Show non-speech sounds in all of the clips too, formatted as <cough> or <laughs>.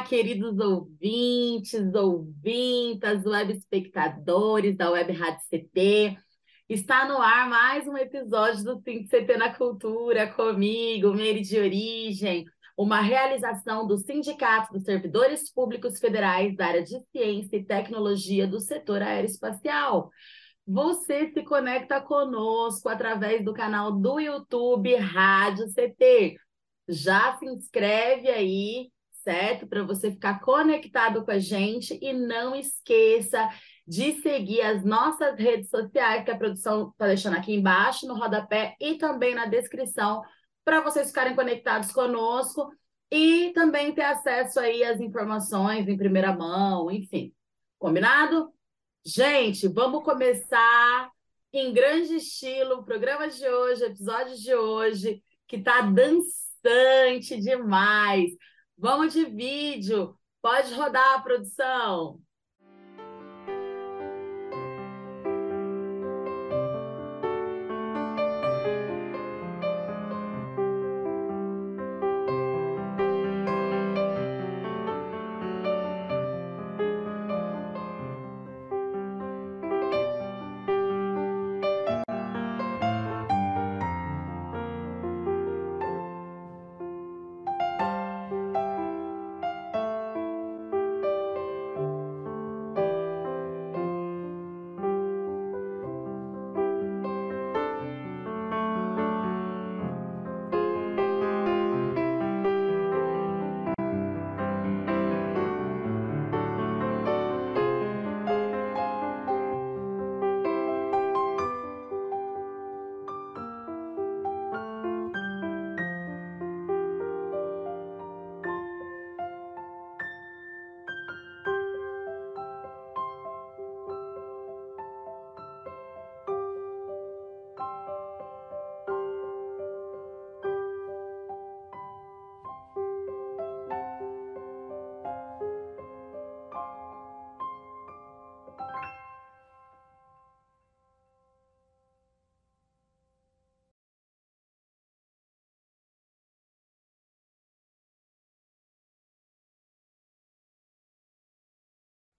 queridos ouvintes, ouvintas, web espectadores da Web Rádio CT. Está no ar mais um episódio do Think CT na Cultura comigo, Meire de Origem, uma realização do Sindicato dos Servidores Públicos Federais da área de Ciência e Tecnologia do setor aeroespacial. Você se conecta conosco através do canal do YouTube Rádio CT. Já se inscreve aí certo? Para você ficar conectado com a gente e não esqueça de seguir as nossas redes sociais, que a produção está deixando aqui embaixo, no rodapé e também na descrição, para vocês ficarem conectados conosco e também ter acesso aí às informações em primeira mão, enfim. Combinado? Gente, vamos começar em grande estilo o programa de hoje, o episódio de hoje, que está dançante demais. Vamos de vídeo. Pode rodar a produção.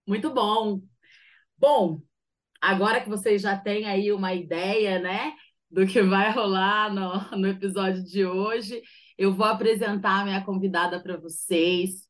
Muito bom. Bom, agora que vocês já têm aí uma ideia, né, do que vai rolar no, no episódio de hoje, eu vou apresentar a minha convidada para vocês,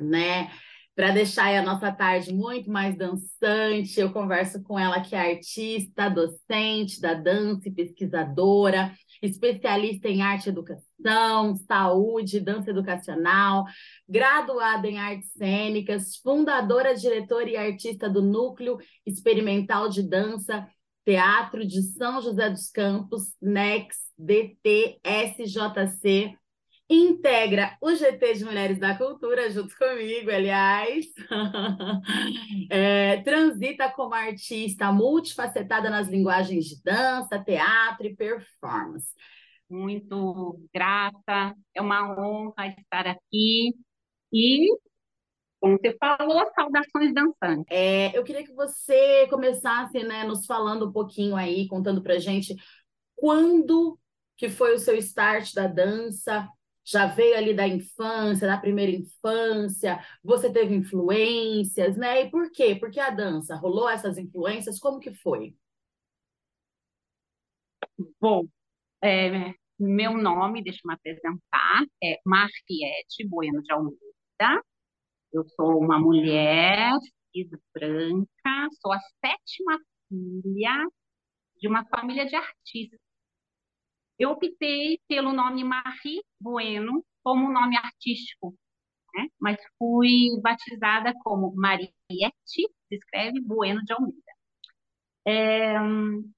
né? Para deixar a nossa tarde muito mais dançante, eu converso com ela que é artista, docente da dança e pesquisadora, especialista em arte e educação, saúde, dança educacional, graduada em artes cênicas, fundadora, diretora e artista do Núcleo Experimental de Dança Teatro de São José dos Campos, NEX, DT, SJC, integra o GT de Mulheres da Cultura, junto comigo, aliás. <laughs> é, transita como artista multifacetada nas linguagens de dança, teatro e performance. Muito grata, é uma honra estar aqui. E, como você falou, saudações dançantes. É, eu queria que você começasse né, nos falando um pouquinho aí, contando pra gente quando que foi o seu start da dança, já veio ali da infância, da primeira infância, você teve influências, né? E por quê? Porque a dança rolou essas influências, como que foi? Bom, é, meu nome, deixa eu me apresentar, é Marquiete Bueno de Almeida. Eu sou uma mulher branca, sou a sétima filha de uma família de artistas eu optei pelo nome Marie Bueno como nome artístico, né? mas fui batizada como Mariette, se escreve Bueno de Almeida. É,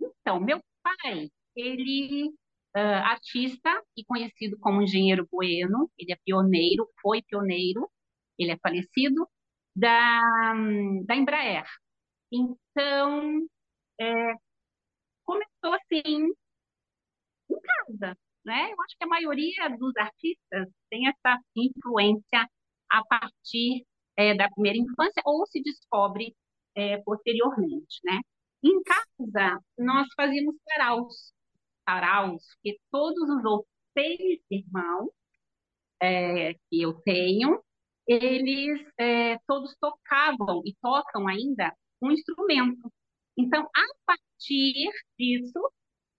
então, meu pai, ele uh, artista e conhecido como engenheiro Bueno, ele é pioneiro, foi pioneiro, ele é falecido, da, da Embraer. Então, é, começou assim, em casa, né? Eu acho que a maioria dos artistas tem essa influência a partir é, da primeira infância ou se descobre é, posteriormente, né? Em casa, nós fazíamos saraus, saraus, que todos os outros seis irmãos é, que eu tenho, eles todos tocavam e tocam ainda um instrumento. Então, a partir disso,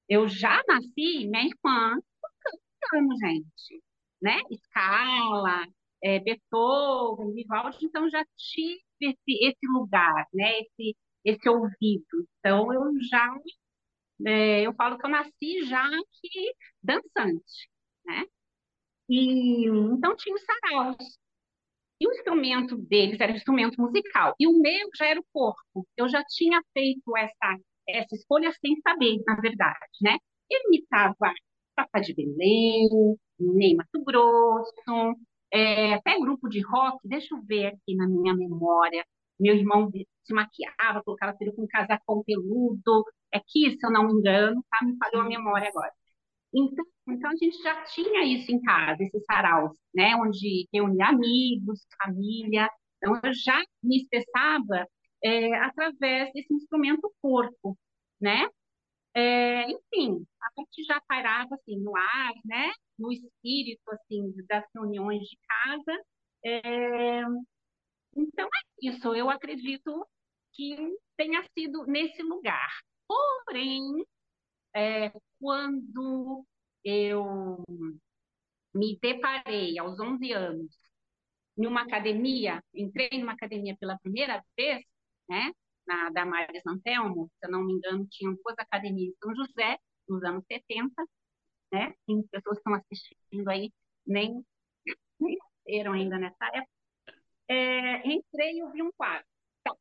eu já nasci, minha irmã tocando gente, né? Escala, é, Beethoven, Vivaldi, então já tive esse, esse lugar, né? Esse, esse ouvido. Então, eu já, é, eu falo que eu nasci já que dançante, né? E, então, tinha os saraus. E o instrumento deles era instrumento musical. E o meu já era o corpo. Eu já tinha feito essa, essa escolha sem saber, na verdade, né? Eu imitava Papa de Belém, Ney Mato Grosso, é, até grupo de rock, deixa eu ver aqui na minha memória. Meu irmão se maquiava, colocava peruca com casacão peludo. É que, se eu não me engano, tá? Me falhou a memória agora. Então, então a gente já tinha isso em casa, esses saraus, né? Onde reunia amigos, família. Então, eu já me expressava é, através desse instrumento corpo, né? É, enfim, a gente já pairava assim no ar, né? No espírito assim das reuniões de casa. É, então é isso. Eu acredito que tenha sido nesse lugar. Porém, é, quando eu me deparei aos 11 anos em uma academia, entrei numa academia pela primeira vez, né, na Damares Antelmo, se eu não me engano, tinham duas academias em São José, nos anos 70, né, tem pessoas que estão assistindo aí, nem, eram ainda nessa época. É, entrei e vi um quadro. Então,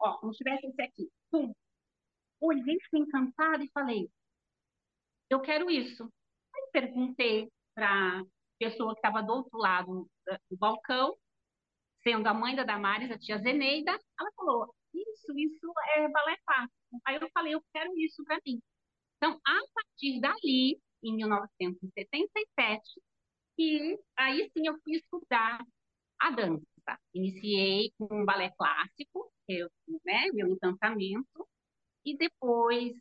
ó, se tivesse esse aqui. Pum. Olhei, fiquei encantada e falei, eu quero isso. Aí perguntei para pessoa que estava do outro lado do balcão, sendo a mãe da Damares, a tia Zeneida, ela falou, isso, isso é balé clássico. Aí eu falei, eu quero isso para mim. Então, a partir dali, em 1977, e aí sim eu fui estudar a dança. Iniciei com um balé clássico, eu, né, meu encantamento, e depois,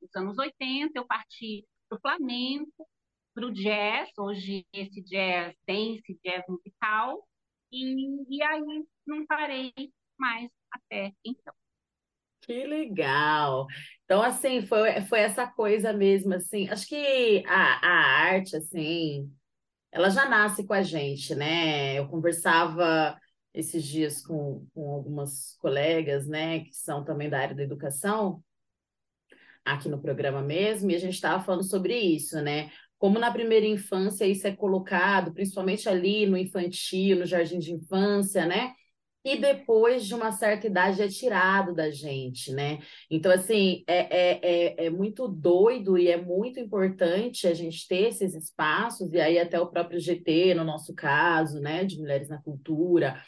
dos anos 80, eu parti para o flamenco, para o jazz, hoje esse jazz dance, jazz musical, e, e aí não parei mais até então. Que legal! Então, assim, foi, foi essa coisa mesmo, assim, acho que a, a arte, assim, ela já nasce com a gente, né? Eu conversava esses dias com, com algumas colegas, né, que são também da área da educação, aqui no programa mesmo, e a gente estava falando sobre isso, né? Como na primeira infância isso é colocado, principalmente ali no infantil, no jardim de infância, né? E depois de uma certa idade é tirado da gente, né? Então, assim, é, é, é, é muito doido e é muito importante a gente ter esses espaços, e aí até o próprio GT, no nosso caso, né, de Mulheres na Cultura,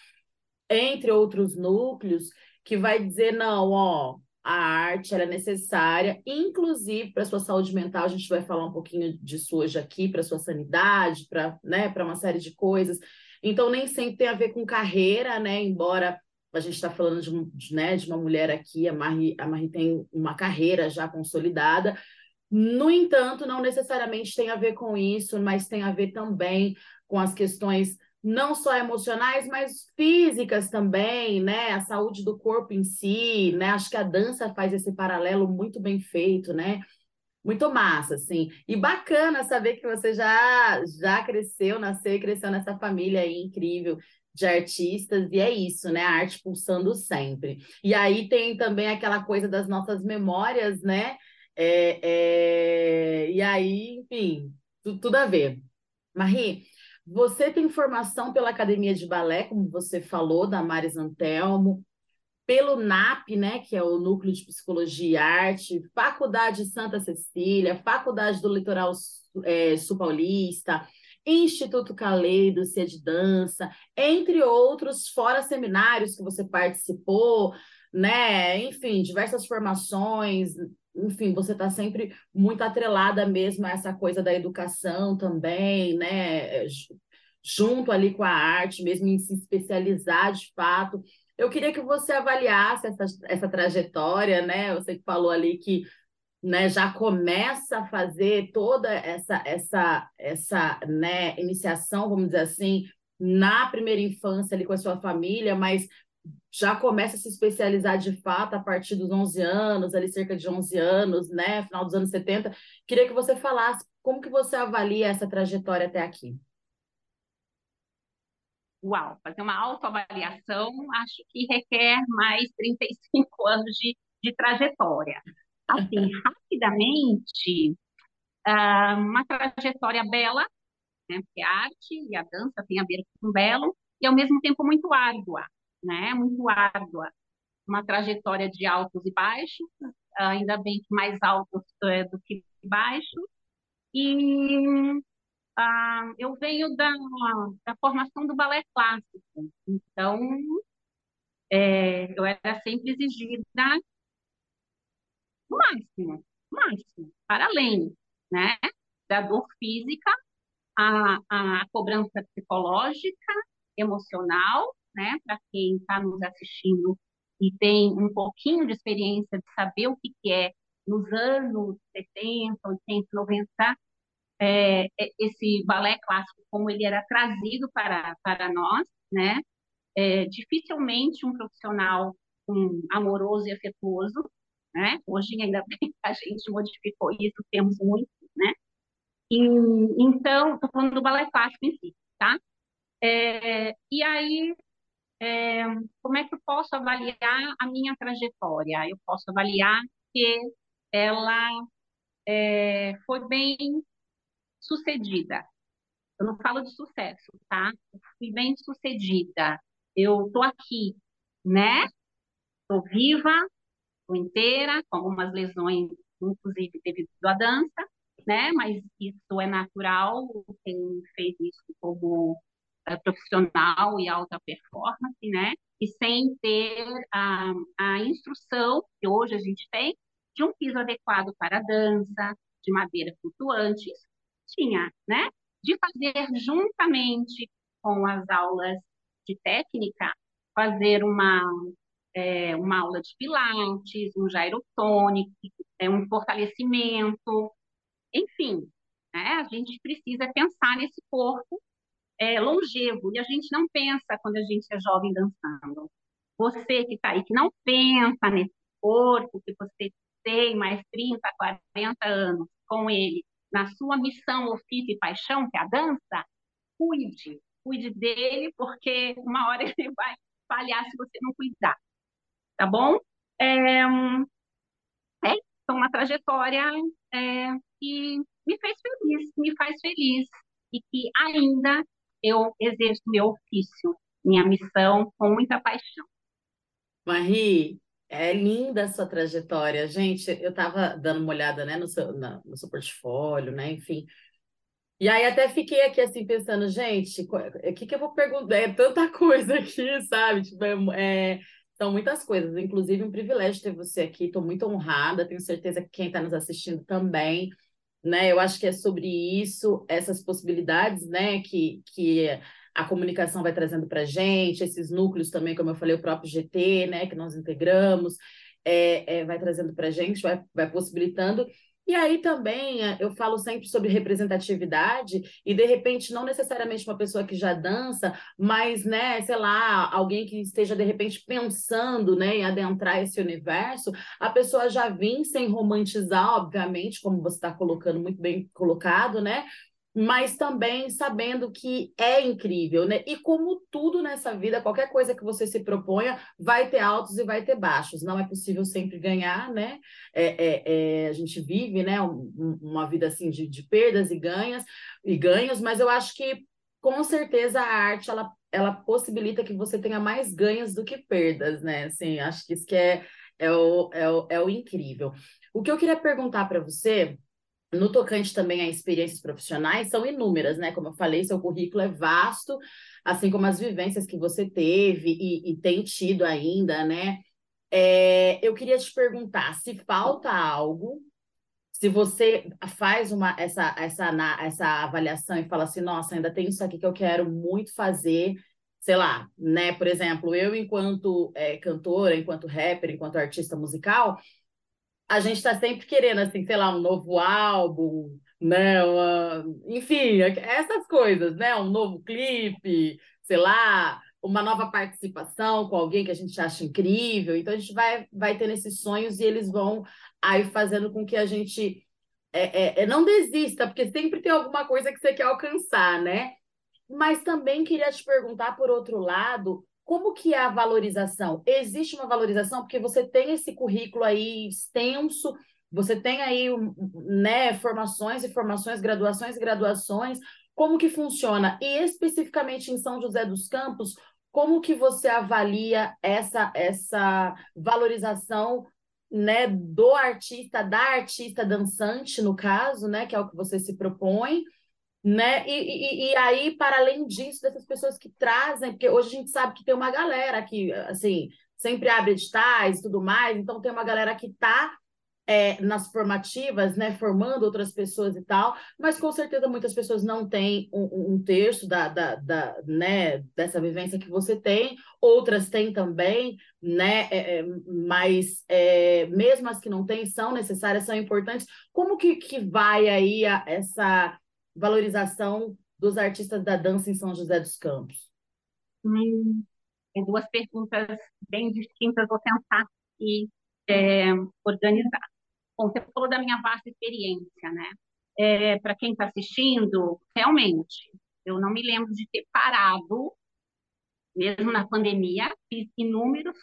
entre outros núcleos, que vai dizer, não, ó, a arte é necessária, inclusive para sua saúde mental, a gente vai falar um pouquinho disso hoje aqui, para sua sanidade, para né, uma série de coisas. Então, nem sempre tem a ver com carreira, né? Embora a gente está falando de, né, de uma mulher aqui, a Marie, a Marie tem uma carreira já consolidada. No entanto, não necessariamente tem a ver com isso, mas tem a ver também com as questões não só emocionais, mas físicas também, né? A saúde do corpo em si, né? Acho que a dança faz esse paralelo muito bem feito, né? Muito massa, assim. E bacana saber que você já já cresceu, nasceu e cresceu nessa família aí incrível de artistas, e é isso, né? A arte pulsando sempre. E aí tem também aquela coisa das nossas memórias, né? É, é... E aí, enfim, tudo, tudo a ver. Marie, você tem formação pela Academia de Balé, como você falou, da Maris Antelmo, pelo NAP, né, que é o Núcleo de Psicologia e Arte, Faculdade Santa Cecília, Faculdade do Litoral é, Sul Paulista, Instituto Caleido, Cia de Dança, entre outros, fora seminários que você participou, né? Enfim, diversas formações, enfim, você está sempre muito atrelada mesmo a essa coisa da educação também, né? Junto ali com a arte, mesmo em se especializar de fato. Eu queria que você avaliasse essa, essa trajetória, né? Você que falou ali que né, já começa a fazer toda essa essa essa né, iniciação, vamos dizer assim, na primeira infância ali com a sua família, mas já começa a se especializar de fato a partir dos 11 anos, ali cerca de 11 anos, né, final dos anos 70. Queria que você falasse como que você avalia essa trajetória até aqui. Uau, fazer uma autoavaliação acho que requer mais 35 <laughs> anos de, de trajetória. Assim, <laughs> rapidamente, ah, uma trajetória bela, né, porque a arte e a dança têm a ver com belo, e ao mesmo tempo muito árdua né? Muito árdua, uma trajetória de altos e baixos, ainda bem que mais altos é, do que baixos. E ah, eu venho da, da formação do balé clássico, então é, eu era sempre exigida o máximo, o máximo, para além, né? Da dor física, a, a cobrança psicológica, emocional né, para quem está nos assistindo e tem um pouquinho de experiência de saber o que, que é nos anos 70, 80, 90, é, esse balé clássico, como ele era trazido para, para nós, né? É, dificilmente um profissional um, amoroso e afetuoso, né? Hoje ainda <laughs> bem a gente modificou isso, temos muito, né? E, então, estou falando do balé clássico em si, tá? É, e aí é, como é que eu posso avaliar a minha trajetória? Eu posso avaliar que ela é, foi bem sucedida. Eu não falo de sucesso, tá? Eu fui bem sucedida. Eu tô aqui, né? Tô viva, tô inteira, com algumas lesões, inclusive devido à dança, né? Mas isso é natural. Quem fez isso como uh, profissional e alta performance, né? E sem ter a, a instrução que hoje a gente tem de um piso adequado para a dança, de madeira flutuante, tinha, né? De fazer juntamente com as aulas de técnica, fazer uma, é, uma aula de pilates, um gyrotônico, é, um fortalecimento, enfim, né? A gente precisa pensar nesse corpo é, longevo. E a gente não pensa quando a gente é jovem dançando. Você que está aí, que não pensa nesse corpo, que você tem mais 30, 40 anos com ele, na sua missão, ofício e paixão, que é a dança, cuide. Cuide dele, porque uma hora <laughs> ele vai falhar se você não cuidar. Tá bom? É, é uma trajetória é, que me fez feliz, me faz feliz e que ainda eu exerço meu ofício, minha missão com muita paixão. Marie, é linda a sua trajetória. Gente, eu estava dando uma olhada né, no, seu, na, no seu portfólio, né? Enfim. E aí até fiquei aqui assim pensando, gente, o que, que eu vou perguntar? É tanta <laughs> coisa aqui, sabe? Tipo, é, são muitas coisas. Inclusive, um privilégio ter você aqui. Estou muito honrada. Tenho certeza que quem está nos assistindo também né? Eu acho que é sobre isso, essas possibilidades, né, que, que a comunicação vai trazendo para a gente, esses núcleos também, como eu falei, o próprio GT, né, que nós integramos, é, é vai trazendo para a gente, vai, vai possibilitando e aí também eh, eu falo sempre sobre representatividade e de repente não necessariamente uma pessoa que já dança, mas né, sei lá, alguém que esteja de repente pensando, né, em adentrar esse universo, a pessoa já vem sem romantizar, obviamente, como você está colocando muito bem colocado, né? Mas também sabendo que é incrível, né? E como tudo nessa vida, qualquer coisa que você se proponha, vai ter altos e vai ter baixos. Não é possível sempre ganhar, né? É, é, é, a gente vive, né? Um, uma vida assim de, de perdas e ganhas e ganhos, mas eu acho que com certeza a arte ela, ela possibilita que você tenha mais ganhos do que perdas, né? Assim, acho que isso que é, é, o, é, o, é o incrível. O que eu queria perguntar para você no tocante também a experiências profissionais, são inúmeras, né? Como eu falei, seu currículo é vasto, assim como as vivências que você teve e, e tem tido ainda, né? É, eu queria te perguntar se falta algo, se você faz uma, essa, essa, essa avaliação e fala assim, nossa, ainda tem isso aqui que eu quero muito fazer, sei lá, né? Por exemplo, eu enquanto é, cantora, enquanto rapper, enquanto artista musical, a gente está sempre querendo, assim, sei lá, um novo álbum, né? Uma... Enfim, essas coisas, né? Um novo clipe, sei lá, uma nova participação com alguém que a gente acha incrível. Então a gente vai, vai tendo esses sonhos e eles vão aí fazendo com que a gente é, é, é, não desista, porque sempre tem alguma coisa que você quer alcançar, né? Mas também queria te perguntar, por outro lado, como que é a valorização? Existe uma valorização porque você tem esse currículo aí extenso, você tem aí né, formações e formações, graduações e graduações. Como que funciona? E especificamente em São José dos Campos, como que você avalia essa, essa valorização né, do artista, da artista dançante, no caso, né, que é o que você se propõe, né? E, e, e, aí, para além disso, dessas pessoas que trazem, porque hoje a gente sabe que tem uma galera que, assim, sempre abre editais e tudo mais, então tem uma galera que está é, nas formativas, né, formando outras pessoas e tal, mas com certeza muitas pessoas não têm um, um terço da, da, da, né, dessa vivência que você tem, outras têm também, né, é, é mas é, mesmo as que não têm são necessárias, são importantes. Como que, que vai aí a, essa valorização dos artistas da dança em São José dos Campos? Hum, tem duas perguntas bem distintas, vou tentar e é, organizar. Bom, você falou da minha vasta experiência, né? É, Para quem está assistindo, realmente, eu não me lembro de ter parado, mesmo na pandemia, fiz inúmeros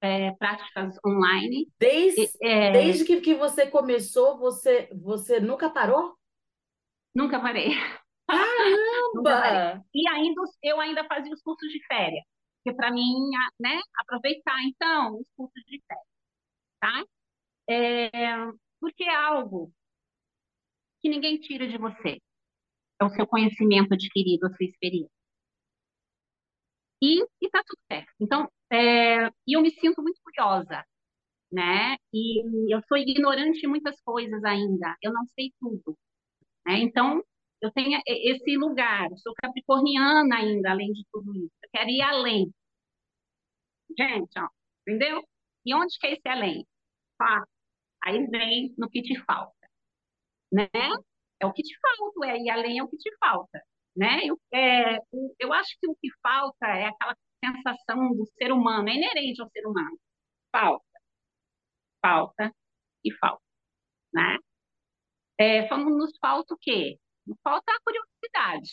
é, práticas online. Desde, é, desde que, que você começou, você, você nunca parou? Nunca parei. Caramba! parei. E ainda, eu ainda fazia os cursos de férias, que para mim, né, aproveitar então os cursos de férias, tá? É, porque é algo que ninguém tira de você. É o seu conhecimento adquirido, a sua experiência. E está tudo certo. Então, é, e eu me sinto muito curiosa, né? E eu sou ignorante em muitas coisas ainda. Eu não sei tudo. Né? Então, eu tenho esse lugar. Sou capricorniana ainda, além de tudo isso. Eu quero ir além. Gente, ó, entendeu? E onde que é esse além? Fácil Aí vem no que te falta, né? É o que te falta, é, e além é o que te falta, né? Eu, é, eu acho que o que falta é aquela sensação do ser humano, é inerente ao ser humano. Falta, falta e falta, né? É, nos falta o quê? Nos falta a curiosidade,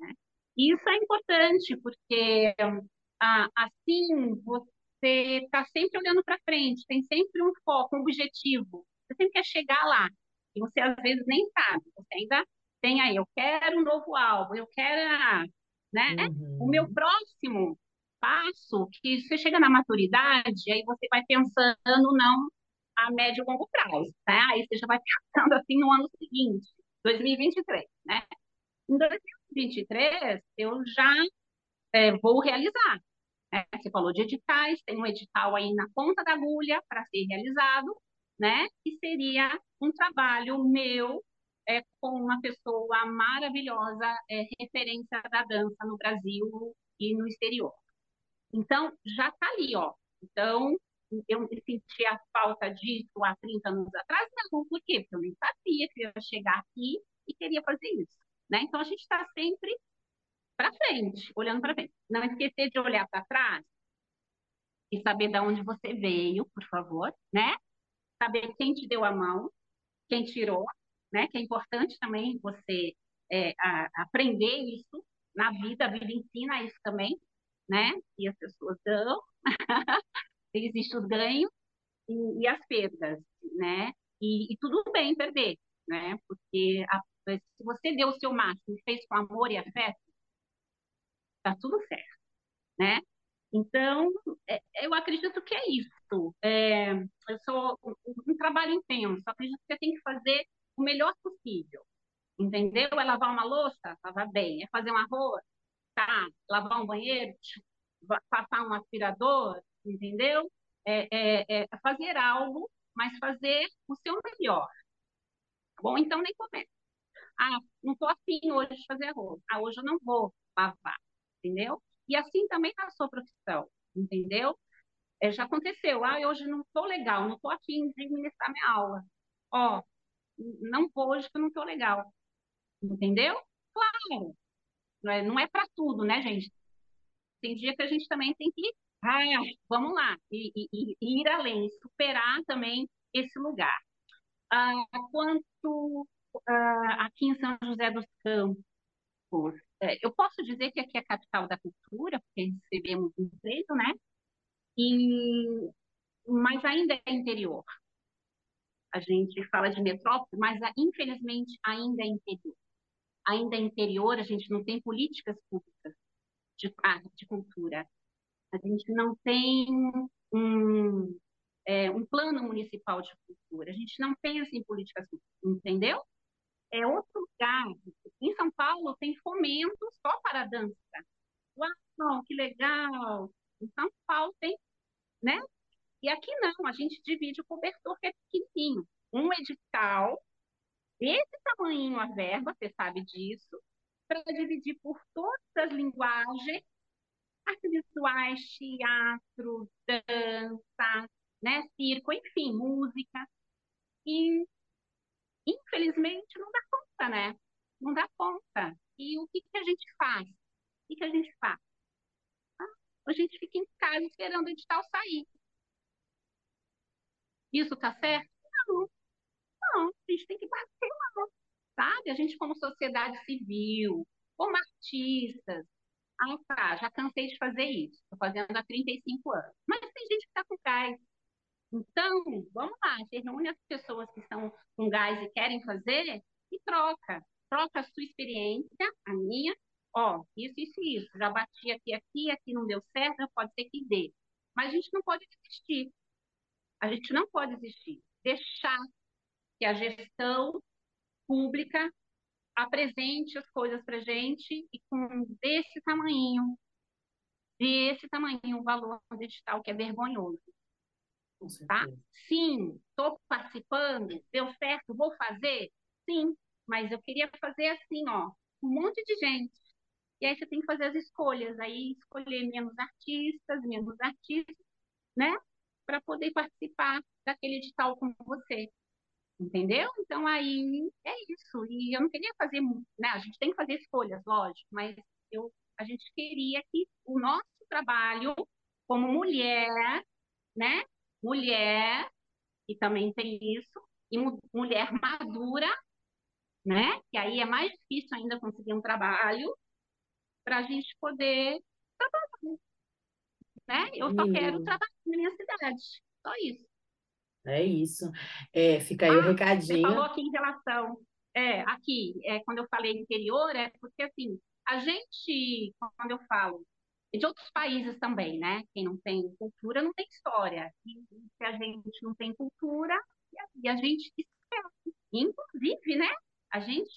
né? Isso é importante, porque ah, assim você está sempre olhando para frente, tem sempre um foco, um objetivo. Você sempre quer chegar lá. E você às vezes nem sabe. Você ainda tem aí, eu quero um novo álbum, eu quero, né? Uhum. O meu próximo passo, que você chega na maturidade, aí você vai pensando não a médio e longo prazo, né? Aí você já vai pensando assim no ano seguinte, 2023, né? Em 2023, eu já é, vou realizar. É, você falou de editais, tem um edital aí na ponta da agulha para ser realizado, né? Que seria um trabalho meu é, com uma pessoa maravilhosa, é, referência da dança no Brasil e no exterior. Então, já está ali, ó. Então, eu senti a falta disso há 30 anos atrás, não, por quê? Porque eu nem sabia que eu ia chegar aqui e queria fazer isso. Né? Então, a gente está sempre para frente, olhando para frente. Não esquecer de olhar para trás e saber de onde você veio, por favor, né? Saber quem te deu a mão, quem tirou, né? Que é importante também você é, a, aprender isso na vida, a vida ensina isso também, né? E as pessoas dão, <laughs> existe os ganhos e, e, as perdas, né? E, e, tudo bem perder, né? Porque a, se você deu o seu máximo fez com amor e afeto, tá tudo certo, né? Então, é, eu acredito que é isso. É, eu sou um, um trabalho intenso, acredito que você tem que fazer o melhor possível, entendeu? É lavar uma louça? Lavar bem. É fazer um arroz? Tá. Lavar um banheiro? Passar um aspirador? Entendeu? é, é, é fazer algo, mas fazer o seu melhor. Tá bom? Então nem começa. Ah, não estou afim hoje de fazer arroz. Ah, hoje eu não vou lavar, entendeu? E assim também na sua profissão, entendeu? É, já aconteceu. Ah, hoje não estou legal, não estou afim de ministrar minha aula. Ó, não vou hoje que eu não estou legal. Entendeu? Claro. Não é, não é para tudo, né, gente? Tem dia que a gente também tem que, ah, vamos lá, e, e, e ir além, superar também esse lugar. Ah, quanto ah, aqui em São José dos Campos, é, eu posso dizer que aqui é a capital da cultura, porque recebemos emprego, né? E, mas ainda é interior. A gente fala de metrópole, mas infelizmente ainda é interior. Ainda é interior, a gente não tem políticas públicas de arte, de cultura. A gente não tem um, é, um plano municipal de cultura. A gente não pensa em políticas públicas, entendeu? É outro lugar. Em São Paulo tem fomento só para dança. Uau, que legal! Em São Paulo tem, né? E aqui não, a gente divide o cobertor que é pequenininho. Um edital, desse tamanho a verba, você sabe disso, para dividir por todas as linguagens, artes visuais, teatro, dança, né, circo, enfim, música. E, infelizmente, não dá conta, né? Não dá conta. E o que, que a gente faz? O que, que a gente faz? Ah, a gente fica em casa esperando o edital sair. Isso está certo? Não. Não, a gente tem que bater lá sabe? A gente, como sociedade civil, como artistas. Ah, tá, já cansei de fazer isso, estou fazendo há 35 anos. Mas tem gente que está com gás. Então, vamos lá, você reúne as pessoas que estão com gás e querem fazer e troca. Troca a sua experiência, a minha. Ó, isso, isso, isso. Já bati aqui, aqui, aqui não deu certo, pode ser que dê. Mas a gente não pode desistir. A gente não pode desistir. Deixar que a gestão pública apresente as coisas para gente e com desse tamanho, desse tamanho, o valor digital que é vergonhoso. Tá? Sim, estou participando, deu certo, vou fazer? Sim, mas eu queria fazer assim, ó, um monte de gente. E aí você tem que fazer as escolhas, aí escolher menos artistas, menos artistas, né? Para poder participar daquele edital com você entendeu? Então aí é isso. E eu não queria fazer, né? A gente tem que fazer escolhas, lógico, mas eu, a gente queria que o nosso trabalho como mulher, né? Mulher, e também tem isso, e mulher madura, né? Que aí é mais difícil ainda conseguir um trabalho para a gente poder trabalhar. Né? Eu só quero trabalhar na minha cidade, só isso. É isso. É, fica aí ah, o recadinho. Você falou aqui em relação. É, aqui, é, quando eu falei interior, é porque assim, a gente, quando eu falo, de outros países também, né? Quem não tem cultura não tem história. E se a gente não tem cultura, e a gente esquece. Inclusive, né? A gente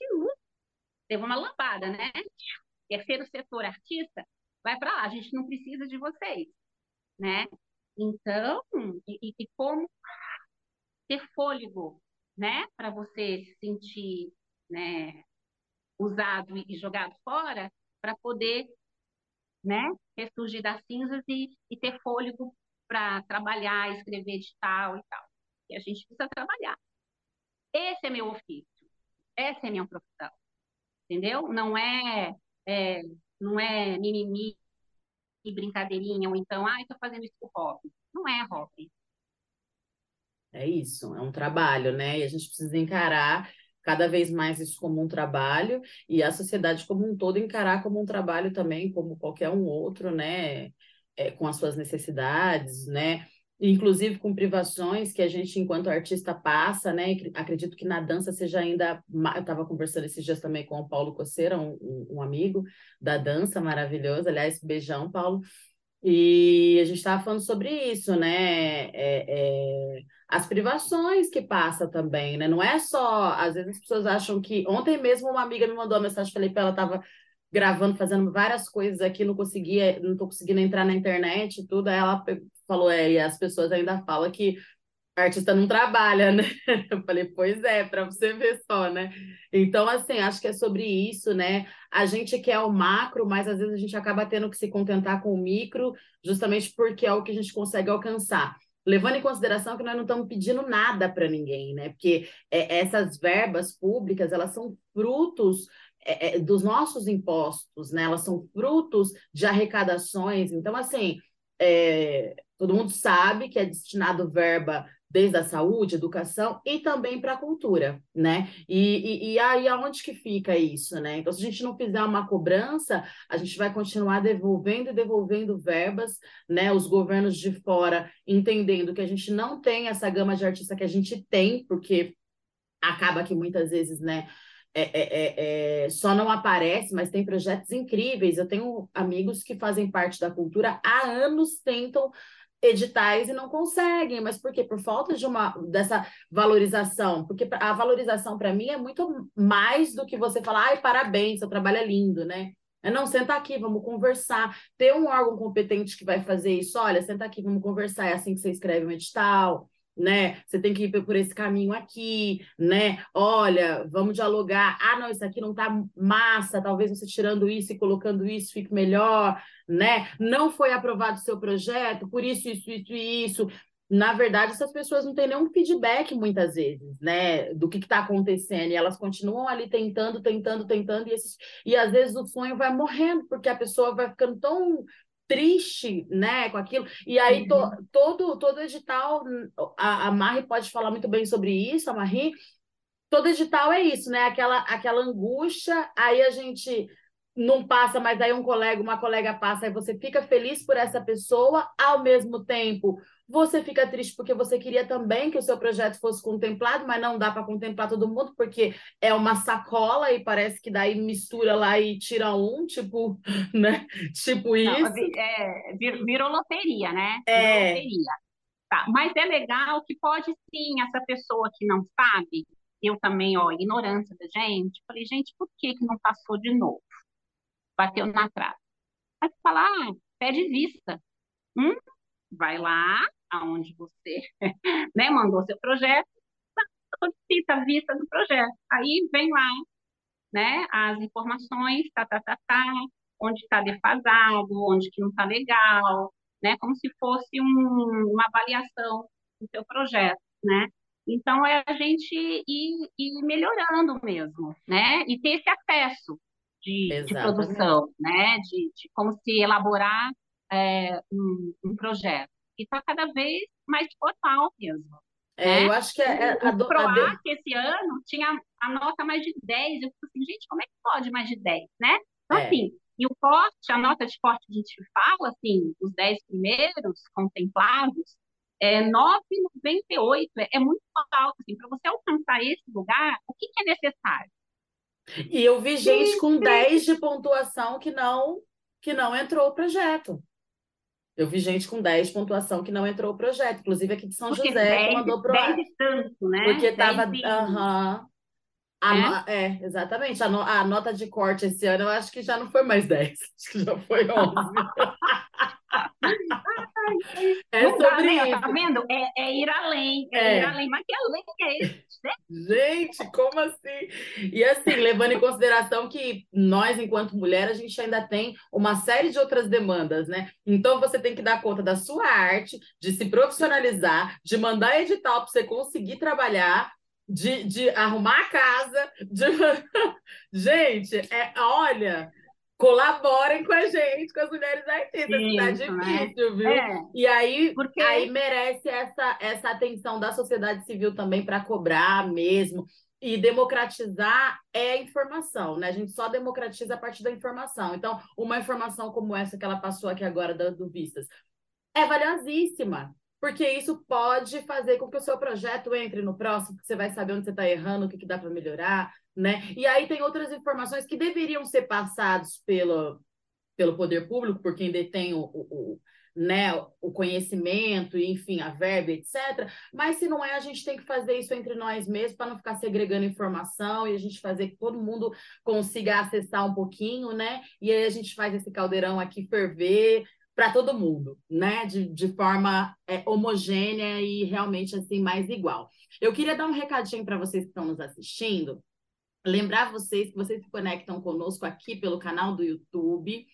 teve uma lambada, né? Terceiro setor artista, vai para lá, a gente não precisa de vocês, né? Então, e, e como ter fôlego, né, para você se sentir, né, usado e jogado fora, para poder, né, ressurgir das cinzas e, e ter fôlego para trabalhar, escrever edital e tal. E a gente precisa trabalhar. Esse é meu ofício, essa é minha profissão, entendeu? Não é, é não é mimimi e brincadeirinha, ou então, ah, estou fazendo isso por hobby. Não é hobby, é isso, é um trabalho, né? E a gente precisa encarar cada vez mais isso como um trabalho e a sociedade como um todo encarar como um trabalho também, como qualquer um outro, né? É, com as suas necessidades, né? Inclusive com privações que a gente, enquanto artista, passa, né? Acredito que na dança seja ainda. Eu estava conversando esses dias também com o Paulo Coceira, um, um amigo da dança maravilhoso. Aliás, beijão, Paulo. E a gente estava falando sobre isso, né? É, é, as privações que passa também, né? Não é só. Às vezes as pessoas acham que. Ontem mesmo uma amiga me mandou uma mensagem, falei para ela, estava gravando, fazendo várias coisas aqui, não conseguia, não tô conseguindo entrar na internet e tudo. Aí ela falou, é, e as pessoas ainda falam que artista não trabalha, <laughs> né? Eu falei, pois é, para você ver só, né? Então, assim, acho que é sobre isso, né? A gente quer o macro, mas às vezes a gente acaba tendo que se contentar com o micro, justamente porque é o que a gente consegue alcançar. Levando em consideração que nós não estamos pedindo nada para ninguém, né? Porque é, essas verbas públicas, elas são frutos é, é, dos nossos impostos, né? Elas são frutos de arrecadações. Então, assim, é, todo mundo sabe que é destinado verba desde a saúde, educação e também para a cultura, né? E, e, e, aí aonde que fica isso, né? Então, se a gente não fizer uma cobrança, a gente vai continuar devolvendo e devolvendo verbas, né? Os governos de fora entendendo que a gente não tem essa gama de artista que a gente tem, porque acaba que muitas vezes, né? É, é, é, é só não aparece, mas tem projetos incríveis. Eu tenho amigos que fazem parte da cultura há anos tentam editais e não conseguem, mas por quê? Por falta de uma dessa valorização, porque a valorização para mim é muito mais do que você falar, ai, parabéns, seu trabalho é lindo, né? É não, senta aqui, vamos conversar. Ter um órgão competente que vai fazer isso, olha, senta aqui, vamos conversar, é assim que você escreve um edital, né? Você tem que ir por esse caminho aqui, né? Olha, vamos dialogar. Ah, não, isso aqui não tá massa, talvez você tirando isso e colocando isso fique melhor, né? Não foi aprovado o seu projeto, por isso, isso, isso e isso. Na verdade, essas pessoas não têm nenhum feedback muitas vezes, né, do que está acontecendo, e elas continuam ali tentando, tentando, tentando, e, esses, e às vezes o sonho vai morrendo, porque a pessoa vai ficando tão triste, né, com aquilo. E aí to, uhum. todo todo edital, a, a Marie pode falar muito bem sobre isso, a Marie. Todo edital é isso, né? Aquela aquela angústia, aí a gente não passa, mas aí um colega, uma colega passa, aí você fica feliz por essa pessoa, ao mesmo tempo você fica triste porque você queria também que o seu projeto fosse contemplado, mas não dá para contemplar todo mundo porque é uma sacola e parece que daí mistura lá e tira um, tipo, <laughs> né? Tipo isso. Não, é, virou loteria, né? É. loteria. Tá, mas é legal que pode sim, essa pessoa que não sabe, eu também, ó, ignorância da gente, falei, gente, por que que não passou de novo? Bateu na trave. Aí você fala, ah, pede vista. Hum, vai lá, aonde você <laughs> né, mandou seu projeto, solicita a vista do projeto. Aí vem lá, né, as informações, tá, tá, tá, tá, onde está defasado, onde que não está legal, né, como se fosse um, uma avaliação do seu projeto, né. Então, é a gente ir, ir melhorando mesmo, né, e ter esse acesso de, de produção, né, de, de como se elaborar é, um, um projeto e está cada vez mais formal mesmo. É, né? Eu acho que é, é, a, o PROAC esse ano tinha a nota mais de 10. Eu fico assim, gente, como é que pode mais de 10, né? Então, é. assim, e o corte, a nota de corte que a gente fala, assim, os 10 primeiros contemplados, é 9,98. É, é muito alto, assim, para você alcançar esse lugar, o que, que é necessário? E eu vi gente com 10 de pontuação que não que não entrou o projeto. Eu vi gente com 10 pontuação que não entrou o projeto, inclusive aqui de São Porque José, 10, que mandou pro 10 e tanto, né? Porque estava. Aham. Uh é? é? exatamente. A, no, a, nota de corte esse ano eu acho que já não foi mais 10, <laughs> acho que já foi 11. <laughs> é sobre dá, né? isso. Tá vendo? É, é, ir além, é, é, ir além. Mas que além é esse? Né? Gente, como assim? E assim, levando em consideração que nós, enquanto mulher, a gente ainda tem uma série de outras demandas, né? Então você tem que dar conta da sua arte, de se profissionalizar, de mandar edital para você conseguir trabalhar, de, de arrumar a casa, de... <laughs> gente, é, olha, colaborem com a gente, com as mulheres artistas, Sim, tá difícil, né? viu? É, e aí, porque... aí merece essa, essa atenção da sociedade civil também para cobrar mesmo. E democratizar é informação, né? A gente só democratiza a partir da informação. Então, uma informação como essa que ela passou aqui agora do, do Vistas é valiosíssima porque isso pode fazer com que o seu projeto entre no próximo, porque você vai saber onde você está errando, o que, que dá para melhorar, né? E aí tem outras informações que deveriam ser passadas pelo, pelo poder público, por quem detém o, o, né, o conhecimento, enfim, a verba, etc. Mas se não é, a gente tem que fazer isso entre nós mesmos para não ficar segregando informação e a gente fazer que todo mundo consiga acessar um pouquinho, né? E aí a gente faz esse caldeirão aqui ferver para todo mundo, né? De, de forma é, homogênea e realmente assim mais igual. Eu queria dar um recadinho para vocês que estão nos assistindo. Lembrar vocês que vocês se conectam conosco aqui pelo canal do YouTube,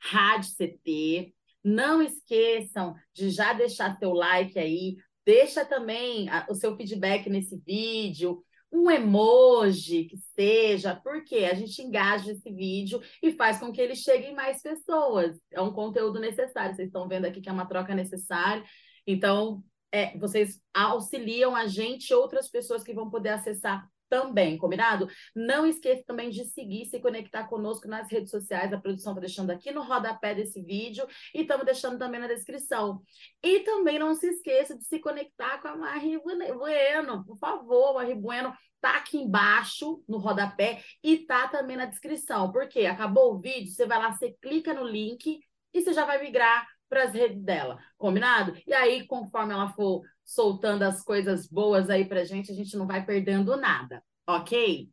Rádio CT. Não esqueçam de já deixar seu like aí, deixa também o seu feedback nesse vídeo, um emoji que seja, porque a gente engaja esse vídeo e faz com que ele chegue em mais pessoas. É um conteúdo necessário. Vocês estão vendo aqui que é uma troca necessária. Então, é, vocês auxiliam a gente e outras pessoas que vão poder acessar também, combinado? Não esqueça também de seguir, se conectar conosco nas redes sociais. A produção está deixando aqui no rodapé desse vídeo e estamos deixando também na descrição. E também não se esqueça de se conectar com a Marie Bueno, por favor, Marie Bueno tá aqui embaixo no rodapé e tá também na descrição. Porque acabou o vídeo, você vai lá, você clica no link e você já vai migrar para as redes dela, combinado? E aí, conforme ela for soltando as coisas boas aí pra gente, a gente não vai perdendo nada, ok?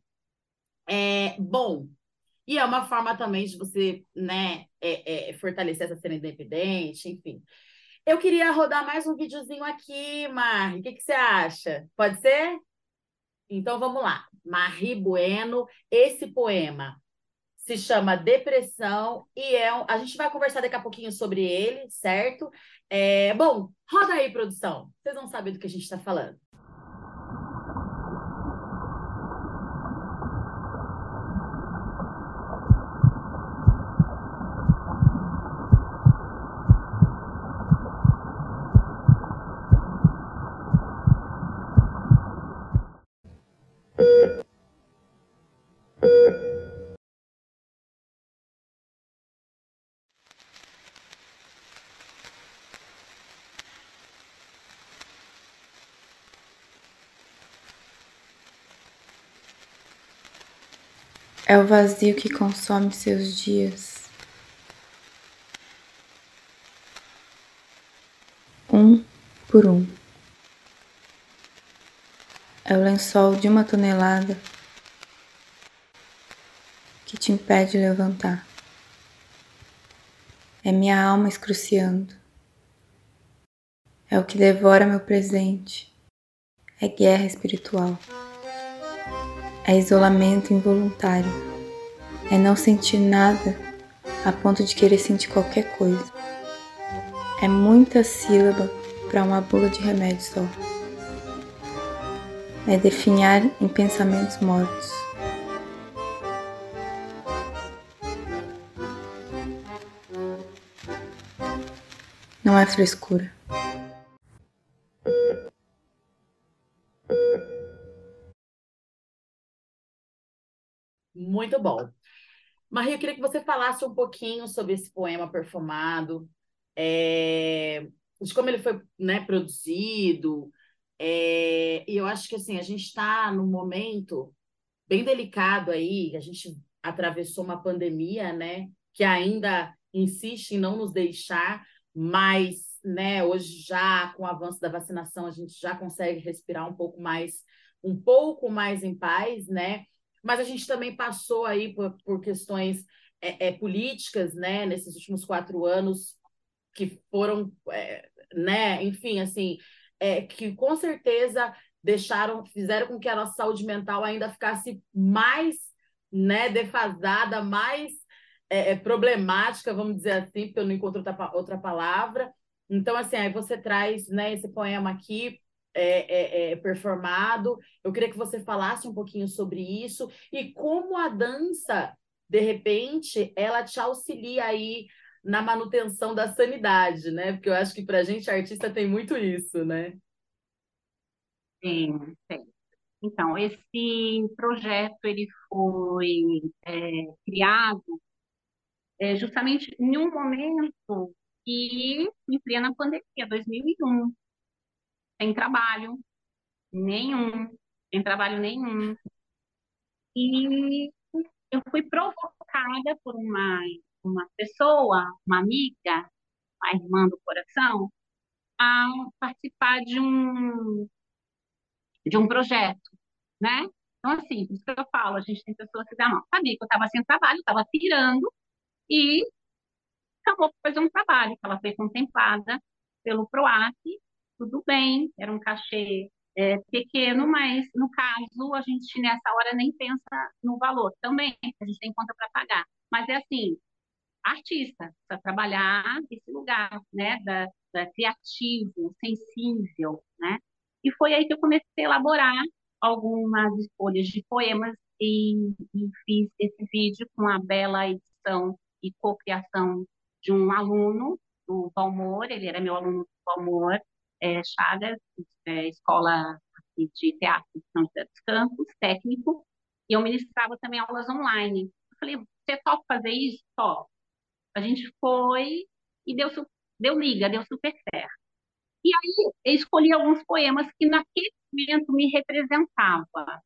É, bom, e é uma forma também de você, né, é, é, fortalecer essa cena independente, enfim. Eu queria rodar mais um videozinho aqui, Mar. O que, que você acha? Pode ser? Então vamos lá. Marie Bueno, esse poema se chama Depressão e é um... a gente vai conversar daqui a pouquinho sobre ele, certo? É... Bom, roda aí, produção. Vocês vão saber do que a gente está falando. É o vazio que consome seus dias. Um por um. É o lençol de uma tonelada que te impede de levantar. É minha alma excruciando. É o que devora meu presente. É guerra espiritual é isolamento involuntário, é não sentir nada a ponto de querer sentir qualquer coisa. É muita sílaba para uma bula de remédio só. É definhar em pensamentos mortos. Não é frescura. Muito bom. Maria, eu queria que você falasse um pouquinho sobre esse poema perfumado, é, de como ele foi né, produzido. É, e eu acho que assim, a gente está num momento bem delicado aí, a gente atravessou uma pandemia, né, que ainda insiste em não nos deixar, mas né, hoje já com o avanço da vacinação a gente já consegue respirar um pouco mais, um pouco mais em paz, né? Mas a gente também passou aí por, por questões é, é, políticas, né, nesses últimos quatro anos, que foram, é, né, enfim, assim, é, que com certeza deixaram, fizeram com que a nossa saúde mental ainda ficasse mais, né, defasada, mais é, é, problemática, vamos dizer assim, porque eu não encontro outra, outra palavra. Então, assim, aí você traz, né, esse poema aqui é, é, é, performado. Eu queria que você falasse um pouquinho sobre isso e como a dança, de repente, ela te auxilia aí na manutenção da sanidade, né? Porque eu acho que para a gente artista tem muito isso, né? Sim, sim. Então, esse projeto ele foi é, criado é, justamente em um momento que, em plena pandemia, 2001, sem trabalho nenhum, sem trabalho nenhum. E eu fui provocada por uma, uma pessoa, uma amiga, a irmã do coração, a participar de um, de um projeto, né? Então, assim, por isso que eu falo, a gente tem pessoas que dão, não, sabia que eu estava sem trabalho, estava tirando e acabou por fazer um trabalho, que ela foi contemplada pelo PROAC, tudo bem, era um cachê é, pequeno, mas no caso a gente nessa hora nem pensa no valor também, a gente tem conta para pagar. Mas é assim, artista, para trabalhar esse lugar, né, da, da criativo, sensível, né? E foi aí que eu comecei a elaborar algumas escolhas de poemas e, e fiz esse vídeo com a bela edição e cocriação de um aluno do Valmor, ele era meu aluno do Valmor, é, Chagas, é, escola de teatro de São José dos Campos, técnico, e eu ministrava também aulas online. Eu falei, você topa fazer isso? Top. A gente foi e deu, deu liga, deu super certo. E aí eu escolhi alguns poemas que naquele momento me representava.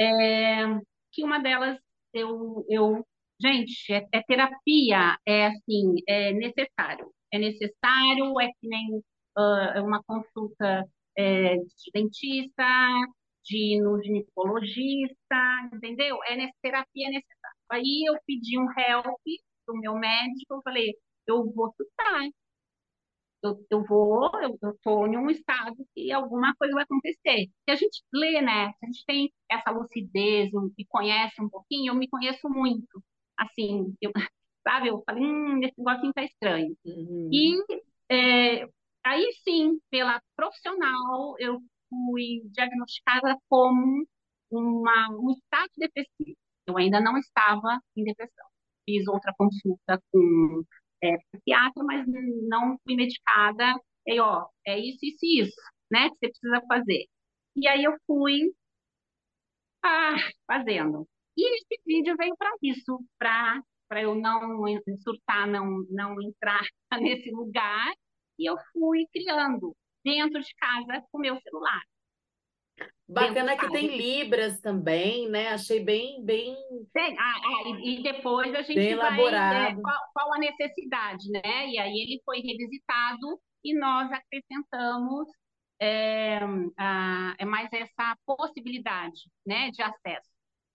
É, que uma delas eu, eu gente, é, é terapia, é assim, é necessário. É necessário, é que nem uh, uma consulta é, de dentista, de no ginecologista, entendeu? É nessa terapia é necessária. Aí eu pedi um help do meu médico, eu falei, eu vou estudar, eu, eu vou, eu estou em um estado que alguma coisa vai acontecer. E a gente lê, né? A gente tem essa lucidez e conhece um pouquinho, eu me conheço muito. Assim, eu, <laughs> sabe? Eu falei, hum, esse negocinho tá estranho. Uhum. E é, Aí sim, pela profissional, eu fui diagnosticada como uma, um estado depressivo. Eu ainda não estava em depressão. Fiz outra consulta com é, psiquiatra, mas não fui medicada. E, ó, é isso, isso e isso, né, que você precisa fazer. E aí eu fui ah, fazendo. E esse vídeo veio para isso, para para eu não surtar, não, não entrar <laughs> nesse lugar e eu fui criando dentro de casa com o meu celular. Bacana que tem Libras também, né? Achei bem, bem. Tem, ah, ah, e, depois a gente bem vai elaborado. É, qual, qual, a necessidade, né? E aí ele foi revisitado e nós acrescentamos é, a, é mais essa possibilidade, né, de acesso,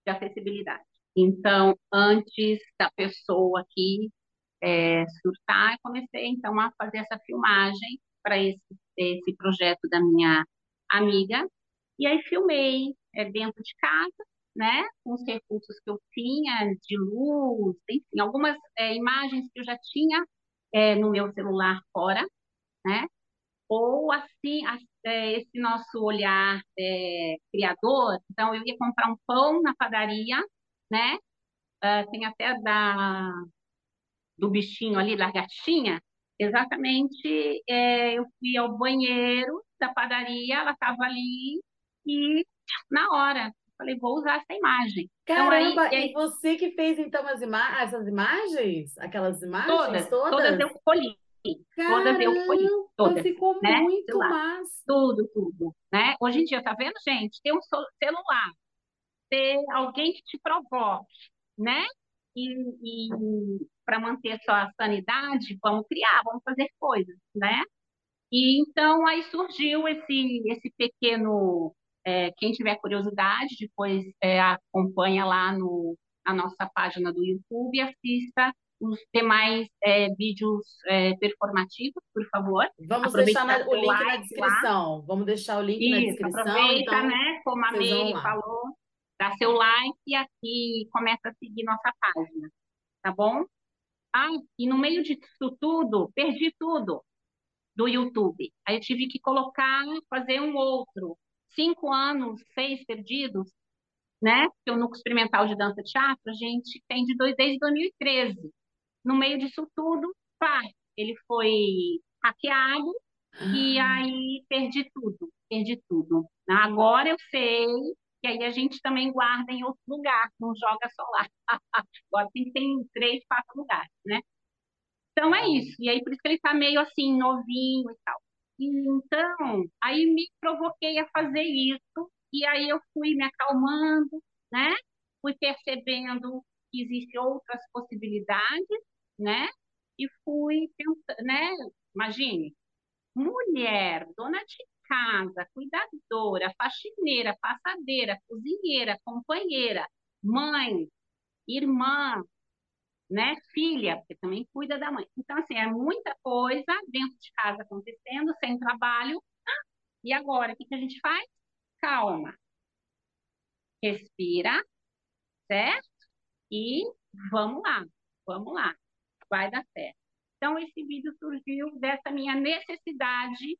de acessibilidade. Então, antes da pessoa aqui é, surtar, comecei então a fazer essa filmagem para esse, esse projeto da minha amiga, e aí filmei é, dentro de casa, né, com os recursos que eu tinha, de luz, enfim, algumas é, imagens que eu já tinha é, no meu celular fora, né, ou assim, é, esse nosso olhar é, criador, então eu ia comprar um pão na padaria, né, uh, tem até da do bichinho ali, lagartinha, exatamente é, eu fui ao banheiro da padaria, ela estava ali e na hora falei, vou usar essa imagem. Caramba, então, aí, e, aí, e você que fez então as ima essas imagens? Aquelas imagens todas? Todas, todas eu colhi. Caramba, todas eu colhi. Todas, ficou né? muito massa. Tudo, tudo. Né? Hoje em dia, tá vendo, gente? Ter um celular, ter alguém que te provoque, né? E, e para manter sua sanidade, vamos criar, vamos fazer coisas, né? E então aí surgiu esse esse pequeno é, quem tiver curiosidade depois é, acompanha lá no na nossa página do YouTube e assista os demais é, vídeos é, performativos, por favor. Vamos deixar na, o link na descrição. Lá. Vamos deixar o link Isso, na descrição. Aproveita, então, né? Como a Meire falou, dá seu like e aqui começa a seguir nossa página, tá bom? Ah, e no meio disso tudo, perdi tudo do YouTube. Aí eu tive que colocar, fazer um outro. Cinco anos, seis perdidos, né? Porque o Núcleo Experimental de Dança Teatro, a gente tem de dois, desde 2013. No meio disso tudo, pá, ele foi hackeado e ah. aí perdi tudo, perdi tudo. Agora eu sei que aí a gente também guarda em outro lugar, não joga só lá. <laughs> Agora tem três, quatro lugares, né? Então é isso. E aí por isso que ele está meio assim, novinho e tal. Então, aí me provoquei a fazer isso, e aí eu fui me acalmando, né? Fui percebendo que existem outras possibilidades, né? e fui pensando, né? Imagine, mulher, dona de casa, cuidadora, faxineira, passadeira, cozinheira, companheira, mãe, irmã, né? Filha, porque também cuida da mãe. Então, assim, é muita coisa dentro de casa acontecendo, sem trabalho. E agora, o que, que a gente faz? Calma. Respira, certo? E vamos lá, vamos lá. Vai dar certo. Então, esse vídeo surgiu dessa minha necessidade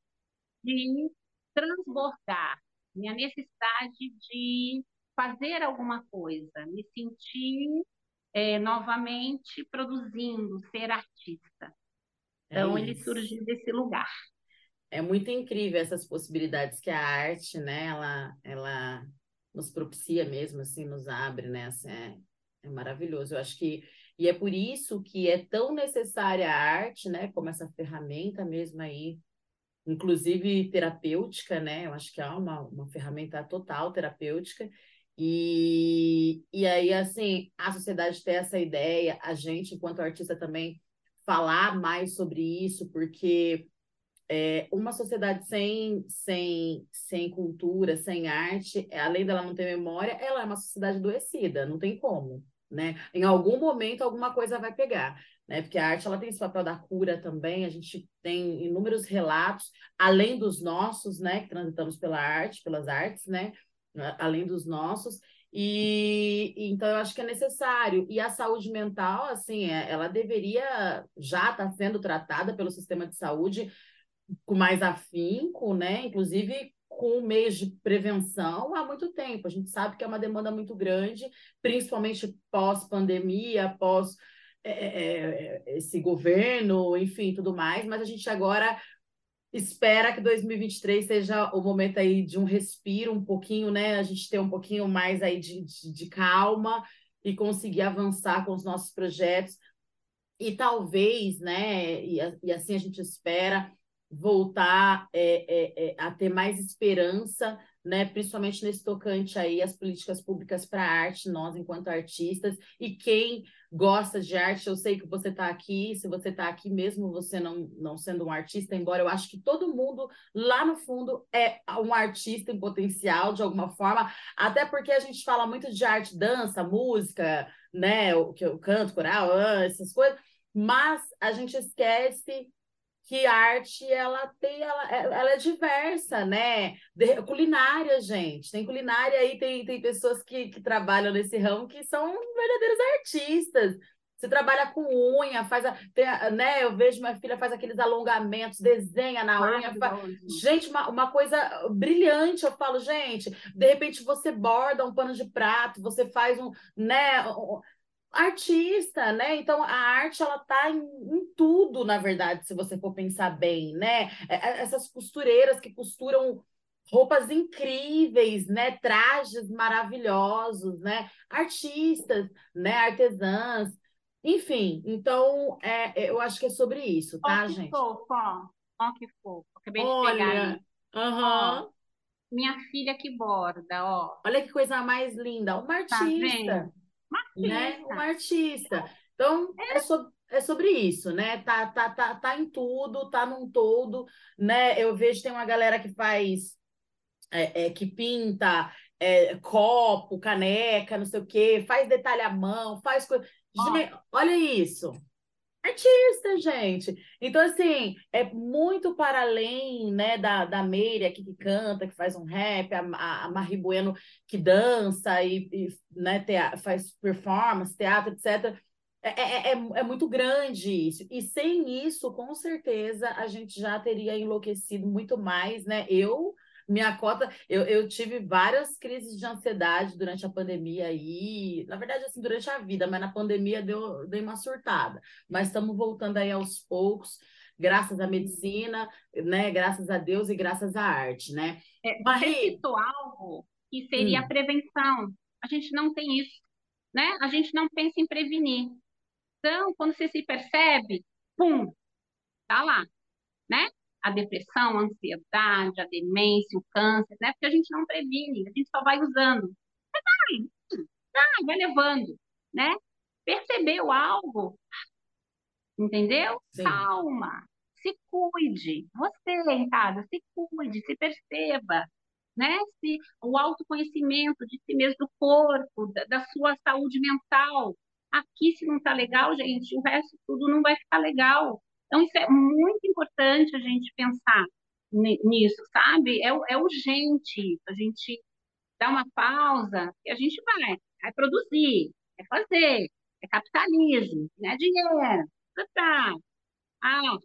de transbordar, minha necessidade de fazer alguma coisa, me sentir é, novamente produzindo, ser artista. É então, é ele surgiu desse lugar. É muito incrível essas possibilidades que a arte, né, ela, ela nos propicia mesmo, assim, nos abre, né, assim, é, é maravilhoso. Eu acho que, e é por isso que é tão necessária a arte, né, como essa ferramenta mesmo aí, inclusive terapêutica, né, eu acho que há uma, uma ferramenta total terapêutica, e, e aí, assim, a sociedade ter essa ideia, a gente, enquanto artista, também falar mais sobre isso, porque é, uma sociedade sem, sem, sem cultura, sem arte, além dela não ter memória, ela é uma sociedade adoecida, não tem como, né? Em algum momento, alguma coisa vai pegar, né? Porque a arte, ela tem esse papel da cura também, a gente tem inúmeros relatos, além dos nossos, né? Que transitamos pela arte, pelas artes, né? além dos nossos. E então eu acho que é necessário. E a saúde mental, assim, é, ela deveria já estar tá sendo tratada pelo sistema de saúde com mais afinco, né? Inclusive com meios de prevenção há muito tempo. A gente sabe que é uma demanda muito grande, principalmente pós-pandemia, pós é, é, é esse governo, enfim, tudo mais, mas a gente agora espera que 2023 seja o momento aí de um respiro um pouquinho, né? A gente ter um pouquinho mais aí de, de, de calma e conseguir avançar com os nossos projetos. E talvez, né? E, e assim a gente espera voltar é, é, é, a ter mais esperança né, principalmente nesse tocante aí as políticas públicas para a arte, nós enquanto artistas, e quem gosta de arte, eu sei que você está aqui, se você está aqui mesmo você não, não sendo um artista, embora eu acho que todo mundo lá no fundo é um artista em potencial de alguma forma, até porque a gente fala muito de arte, dança, música, né, o que eu canto, coral, essas coisas, mas a gente esquece que a arte ela tem ela, ela é diversa, né? De, culinária, gente, tem culinária aí, tem, tem pessoas que, que trabalham nesse ramo que são verdadeiros artistas. Você trabalha com unha, faz a, tem, né? Eu vejo minha filha faz aqueles alongamentos, desenha na unha. Faz... Gente, uma, uma coisa brilhante. Eu falo, gente, de repente você borda um pano de prato, você faz um, né? Artista, né? Então a arte ela tá em, em, tudo, na verdade, se você for pensar bem, né? É, é, essas costureiras que costuram roupas incríveis, né? Trajes maravilhosos, né? Artistas, né? Artesãs, enfim. Então é, eu acho que é sobre isso, tá, oh, que gente? Fofo, ó. ó que fofo. Acabei Olha, de pegar ali. Uhum. minha filha que borda, ó. Olha que coisa mais linda, uma tá artista. Tá né? Um artista. Então, é, é sobre, é sobre isso, né? Tá, tá, tá, tá em tudo, tá num todo, né? Eu vejo tem uma galera que faz, é, é, que pinta é, copo, caneca, não sei o quê, faz detalhe à mão, faz coisa. Olha isso artista, gente. Então, assim, é muito para além, né, da, da Meire aqui que canta, que faz um rap, a, a, Marie Bueno que dança e, e né, faz performance, teatro, etc. É, é, é, é muito grande isso. E sem isso, com certeza, a gente já teria enlouquecido muito mais, né? Eu minha cota, eu, eu tive várias crises de ansiedade durante a pandemia aí, na verdade, assim, durante a vida, mas na pandemia deu, deu uma surtada. Mas estamos voltando aí aos poucos, graças à medicina, né? Graças a Deus e graças à arte, né? É, Marie... Você algo que seria hum. a prevenção. A gente não tem isso, né? A gente não pensa em prevenir. Então, quando você se percebe, pum, tá lá, né? A depressão, a ansiedade, a demência, o câncer, né? Porque a gente não previne, a gente só vai usando. Vai, vai, vai levando, né? Percebeu algo? entendeu? Sim. Calma, se cuide, você em casa, se cuide, se perceba, né? Se o autoconhecimento de si mesmo, do corpo, da, da sua saúde mental. Aqui, se não está legal, gente, o resto tudo não vai ficar legal. Então, isso é muito importante a gente pensar nisso, sabe? É, é urgente a gente dar uma pausa e a gente vai, vai produzir, é fazer, é capitalismo, é dinheiro, tá, ah,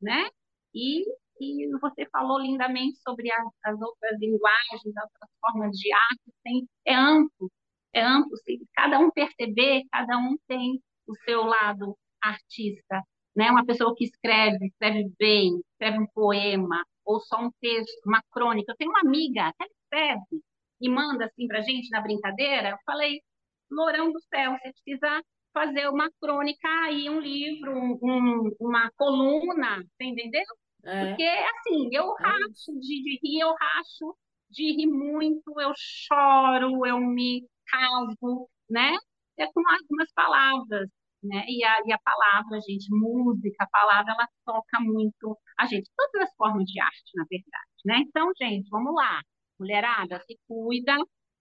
né? E, e você falou lindamente sobre as, as outras linguagens, as outras formas de arte, tem, é amplo, é amplo, se cada um perceber, cada um tem o seu lado artista, né? Uma pessoa que escreve, escreve bem, escreve um poema, ou só um texto, uma crônica. Eu tenho uma amiga que ela escreve e manda assim para gente na brincadeira. Eu falei, Lourão do céu, você precisa fazer uma crônica aí, um livro, um, uma coluna, entendeu? É. Porque, assim, eu é racho de, de rir, eu racho de rir muito, eu choro, eu me caso, né? É com algumas palavras né? E a, e a palavra, gente, música, a palavra, ela toca muito a gente, todas as formas de arte, na verdade, né? Então, gente, vamos lá. Mulherada, se cuida,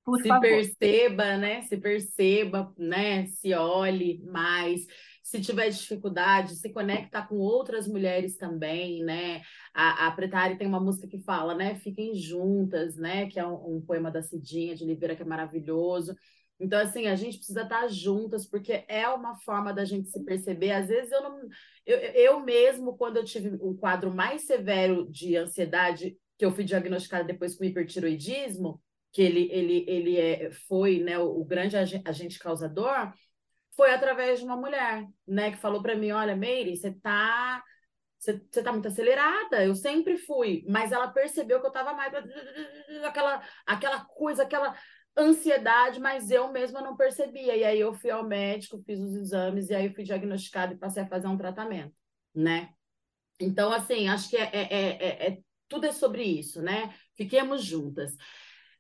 por se favor. perceba, né? Se perceba, né? Se olhe mais. Se tiver dificuldade, se conecta com outras mulheres também, né? A, a Pretari tem uma música que fala, né? Fiquem juntas, né? Que é um, um poema da Cidinha de Oliveira que é maravilhoso. Então, assim, a gente precisa estar juntas, porque é uma forma da gente se perceber. Às vezes eu não. Eu, eu mesmo, quando eu tive um quadro mais severo de ansiedade, que eu fui diagnosticada depois com hipertiroidismo, que ele, ele, ele é, foi né, o, o grande agente causador, foi através de uma mulher, né, que falou para mim: olha, Meire, você tá. Você tá muito acelerada, eu sempre fui, mas ela percebeu que eu tava mais aquela aquela coisa, aquela ansiedade, mas eu mesma não percebia. E aí eu fui ao médico, fiz os exames, e aí fui diagnosticada e passei a fazer um tratamento, né? Então, assim, acho que é, é, é, é tudo é sobre isso, né? Fiquemos juntas.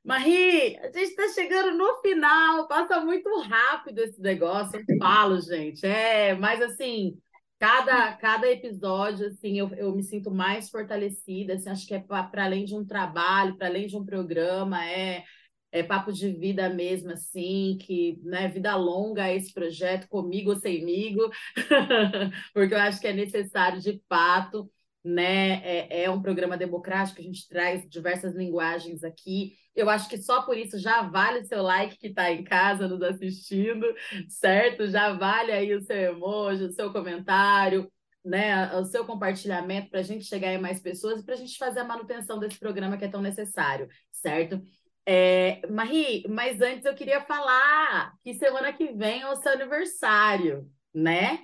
Marie, a gente está chegando no final, passa muito rápido esse negócio, eu falo, gente. É, mas assim, cada, cada episódio, assim, eu, eu me sinto mais fortalecida, assim, acho que é para além de um trabalho, para além de um programa, é é papo de vida mesmo, assim, que, né, vida longa esse projeto, comigo ou semigo, <laughs> porque eu acho que é necessário de fato, né, é, é um programa democrático, a gente traz diversas linguagens aqui, eu acho que só por isso já vale o seu like que está em casa nos assistindo, certo? Já vale aí o seu emoji, o seu comentário, né, o seu compartilhamento para a gente chegar em mais pessoas e para a gente fazer a manutenção desse programa que é tão necessário, certo? É, Marie, mas antes eu queria falar que semana que vem é o seu aniversário, né?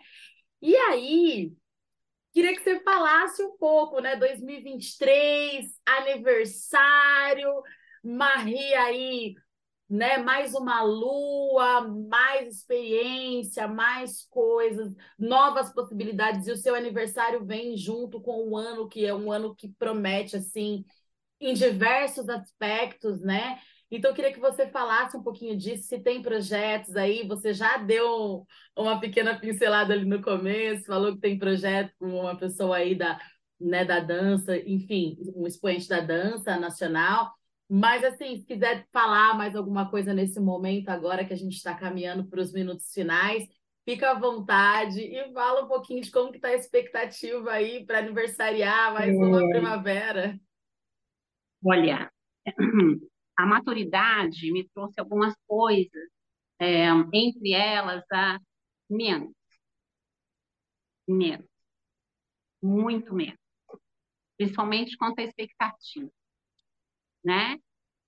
E aí, queria que você falasse um pouco, né? 2023, aniversário, Marie aí, né? Mais uma lua, mais experiência, mais coisas, novas possibilidades. E o seu aniversário vem junto com o ano que é um ano que promete assim em diversos aspectos, né? Então, eu queria que você falasse um pouquinho disso, se tem projetos aí, você já deu uma pequena pincelada ali no começo, falou que tem projeto com uma pessoa aí da, né, da dança, enfim, um expoente da dança nacional. Mas, assim, se quiser falar mais alguma coisa nesse momento agora que a gente está caminhando para os minutos finais, fica à vontade e fala um pouquinho de como que está a expectativa aí para aniversariar mais uma é. primavera. Olha, <clears throat> a maturidade me trouxe algumas coisas, é, entre elas a menos. Menos. Muito menos. Principalmente quanto à expectativa. Né?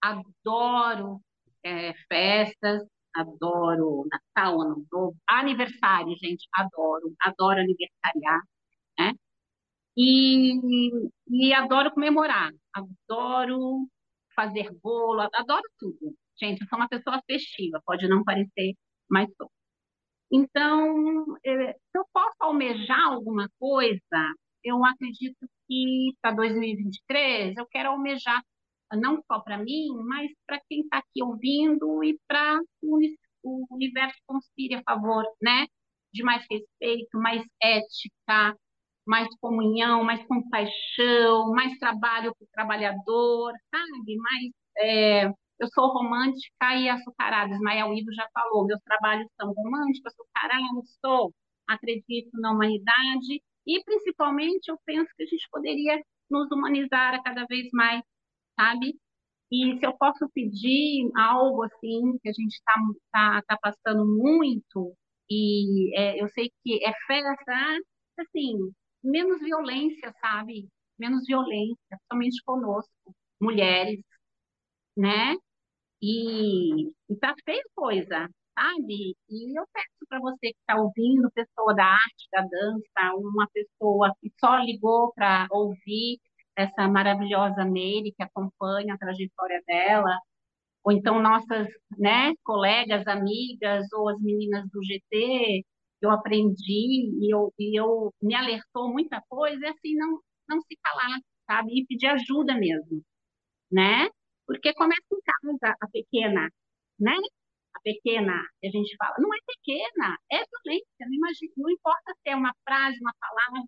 Adoro é, festas, adoro Natal, Ano Novo, aniversário, gente, adoro, adoro aniversariar, né? E, e adoro comemorar, adoro fazer bolo, adoro tudo. Gente, eu sou uma pessoa festiva, pode não parecer, mas sou. Então, é, se eu posso almejar alguma coisa, eu acredito que para 2023 eu quero almejar não só para mim, mas para quem está aqui ouvindo e para o universo conspire a favor, né? de mais respeito, mais ética, mais comunhão, mais compaixão, mais trabalho para o trabalhador, sabe? Mais, é, eu sou romântica e açucarada. Ismael Ivo já falou, meus trabalhos são românticos, açucarados, sou, acredito na humanidade e, principalmente, eu penso que a gente poderia nos humanizar cada vez mais, sabe? E se eu posso pedir algo assim que a gente está tá, tá passando muito, e é, eu sei que é festa, assim, menos violência, sabe? Menos violência, somente conosco, mulheres, né? E, e tá feia coisa, sabe? E eu peço para você que está ouvindo, pessoa da arte, da dança, uma pessoa que só ligou para ouvir essa maravilhosa Meire que acompanha a trajetória dela, ou então nossas né, colegas, amigas, ou as meninas do GT, eu aprendi e eu, e eu me alertou muita coisa, é assim, não, não se calar, sabe? E pedir ajuda mesmo, né? Porque começa em casa a pequena, né? A pequena, que a gente fala, não é pequena, é violência, não, imagina, não importa se é uma frase, uma palavra,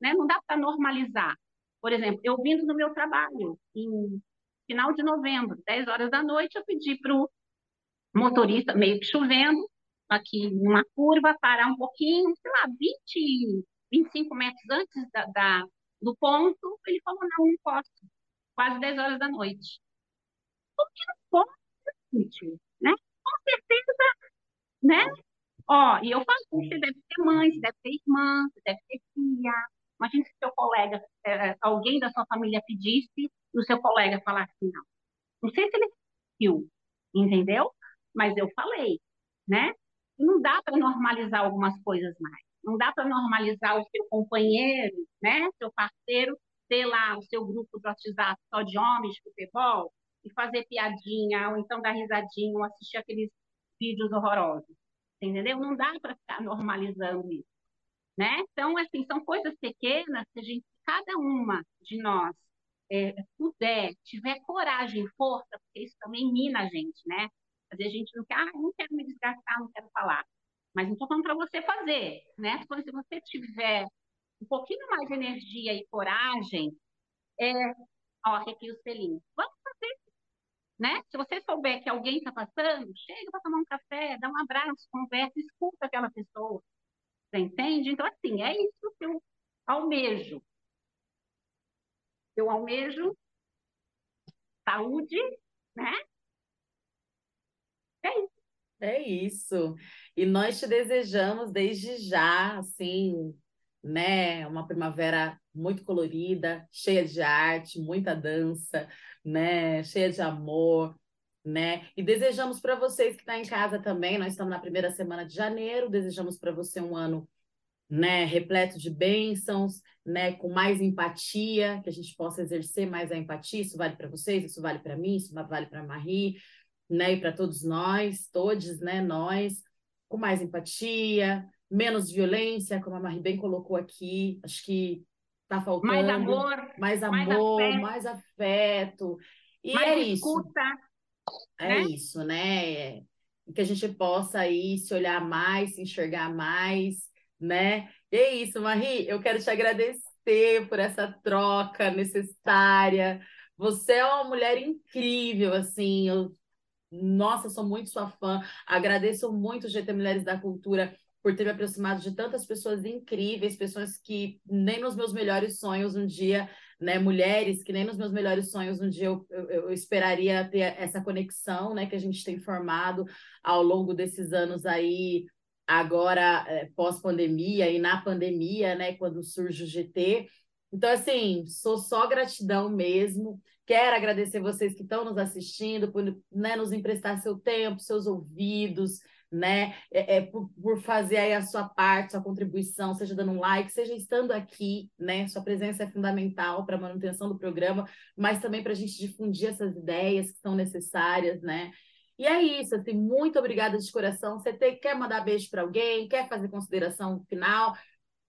né? Não dá para normalizar. Por exemplo, eu vindo no meu trabalho, em final de novembro, 10 horas da noite, eu pedi para o motorista, meio que chovendo, aqui numa curva, parar um pouquinho, sei lá, 20, 25 metros antes da, da do ponto. Ele falou: não, não posso. Quase 10 horas da noite. Por que não gente? Né? Com certeza, né? Ó, e eu falo, você deve ter mãe, você deve ter irmã, você deve ter filha. Imagina se seu colega, é, alguém da sua família pedisse e o seu colega falasse não. Não sei se ele viu, entendeu? Mas eu falei, né? Não dá para normalizar algumas coisas mais. Não dá para normalizar o seu companheiro, né, seu parceiro, ter lá o seu grupo do WhatsApp só de homens de futebol e fazer piadinha, ou então dar risadinha, ou assistir aqueles vídeos horrorosos. Entendeu? Não dá para ficar normalizando isso. Né? Então, assim, são coisas pequenas que a gente, cada uma de nós é, puder, tiver coragem, força, porque isso também mina a gente, né? Às vezes a gente não quer, ah, não quero me desgastar, não quero falar. Mas não estou falando para você fazer, né? Quando se você tiver um pouquinho mais de energia e coragem, é, ó, aqui o selinho. Vamos fazer, né? Se você souber que alguém está passando, chega para tomar um café, dá um abraço, conversa, escuta aquela pessoa. Você entende? Então, assim, é isso que eu almejo. Eu almejo saúde, né? É isso. É isso. E nós te desejamos desde já, assim, né, uma primavera muito colorida, cheia de arte, muita dança, né, cheia de amor, né? E desejamos para vocês que estão tá em casa também, nós estamos na primeira semana de janeiro, desejamos para você um ano, né, repleto de bênçãos, né, com mais empatia, que a gente possa exercer mais a empatia, isso vale para vocês, isso vale para mim, isso vale para Marie, né, e para todos nós, todos, né, nós, com mais empatia, menos violência, como a Marie bem colocou aqui, acho que está faltando. Mais amor. Mais amor, mais afeto. Mais afeto. E mais é escuta, isso. É né? isso, né? Que a gente possa aí se olhar mais, se enxergar mais, né? E é isso, Marie, eu quero te agradecer por essa troca necessária. Você é uma mulher incrível, assim, eu nossa, sou muito sua fã. Agradeço muito o GT Mulheres da Cultura por ter me aproximado de tantas pessoas incríveis, pessoas que nem nos meus melhores sonhos um dia, né, mulheres que nem nos meus melhores sonhos um dia eu, eu, eu esperaria ter essa conexão, né, que a gente tem formado ao longo desses anos aí, agora é, pós-pandemia e na pandemia, né, quando surge o GT. Então, assim, sou só gratidão mesmo. Quero agradecer vocês que estão nos assistindo, por né, nos emprestar seu tempo, seus ouvidos, né? É, é por, por, fazer aí a sua parte, sua contribuição, seja dando um like, seja estando aqui, né? Sua presença é fundamental para a manutenção do programa, mas também para a gente difundir essas ideias que são necessárias, né? E é isso, assim, muito obrigada de coração. Você tem, quer mandar beijo para alguém, quer fazer consideração final?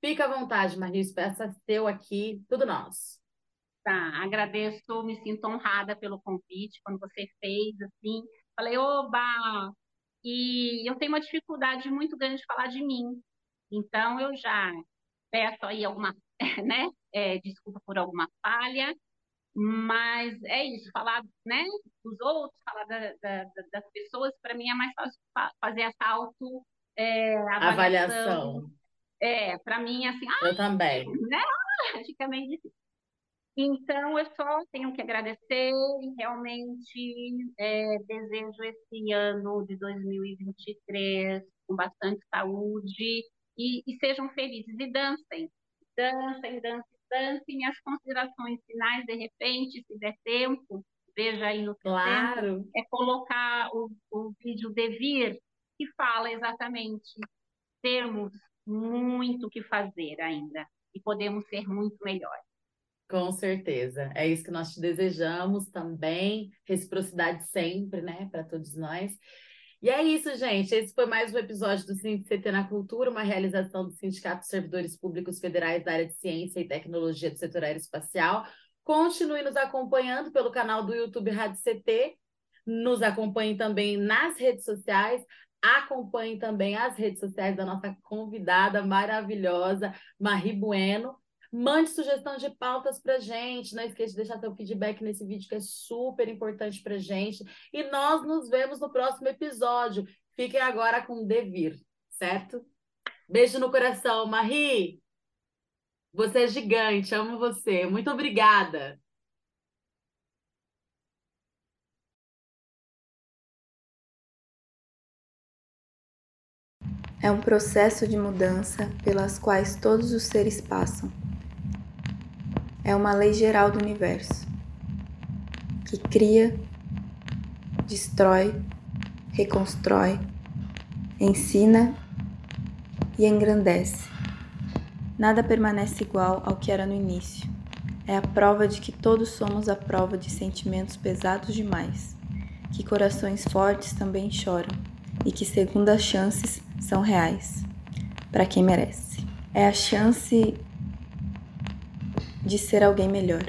Fica à vontade, Marlis, peça seu aqui, tudo nosso. Tá, agradeço, me sinto honrada pelo convite, quando você fez, assim, falei, oba! E eu tenho uma dificuldade muito grande de falar de mim, Então, eu já peço aí alguma, <laughs> né, é, desculpa por alguma falha, mas é isso, falar né, dos outros, falar da, da, das pessoas, para mim é mais fácil fazer essa auto é. É, para mim, assim, eu ah, também. Né? <laughs> Fica meio difícil. Então, eu só tenho que agradecer e realmente é, desejo esse ano de 2023 com bastante saúde e, e sejam felizes e dancem. Dancem, dancem, dancem. As considerações finais, de repente, se der tempo, veja aí no claro. tempo, é colocar o, o vídeo Devir, que fala exatamente temos muito o que fazer ainda e podemos ser muito melhores. Com certeza. É isso que nós te desejamos também. Reciprocidade sempre, né, para todos nós. E é isso, gente. Esse foi mais um episódio do CT na Cultura, uma realização do Sindicato de Servidores Públicos Federais da área de Ciência e Tecnologia do setor aeroespacial. Continue nos acompanhando pelo canal do YouTube Rádio CT. Nos acompanhe também nas redes sociais. Acompanhe também as redes sociais da nossa convidada maravilhosa, Marie Bueno. Mande sugestão de pautas para gente. Não esqueça de deixar seu feedback nesse vídeo, que é super importante para gente. E nós nos vemos no próximo episódio. Fiquem agora com o Devir, certo? Beijo no coração, Marie. Você é gigante, amo você. Muito obrigada. É um processo de mudança pelas quais todos os seres passam é uma lei geral do universo que cria, destrói, reconstrói, ensina e engrandece. Nada permanece igual ao que era no início. É a prova de que todos somos a prova de sentimentos pesados demais, que corações fortes também choram e que segundas chances são reais para quem merece. É a chance de ser alguém melhor.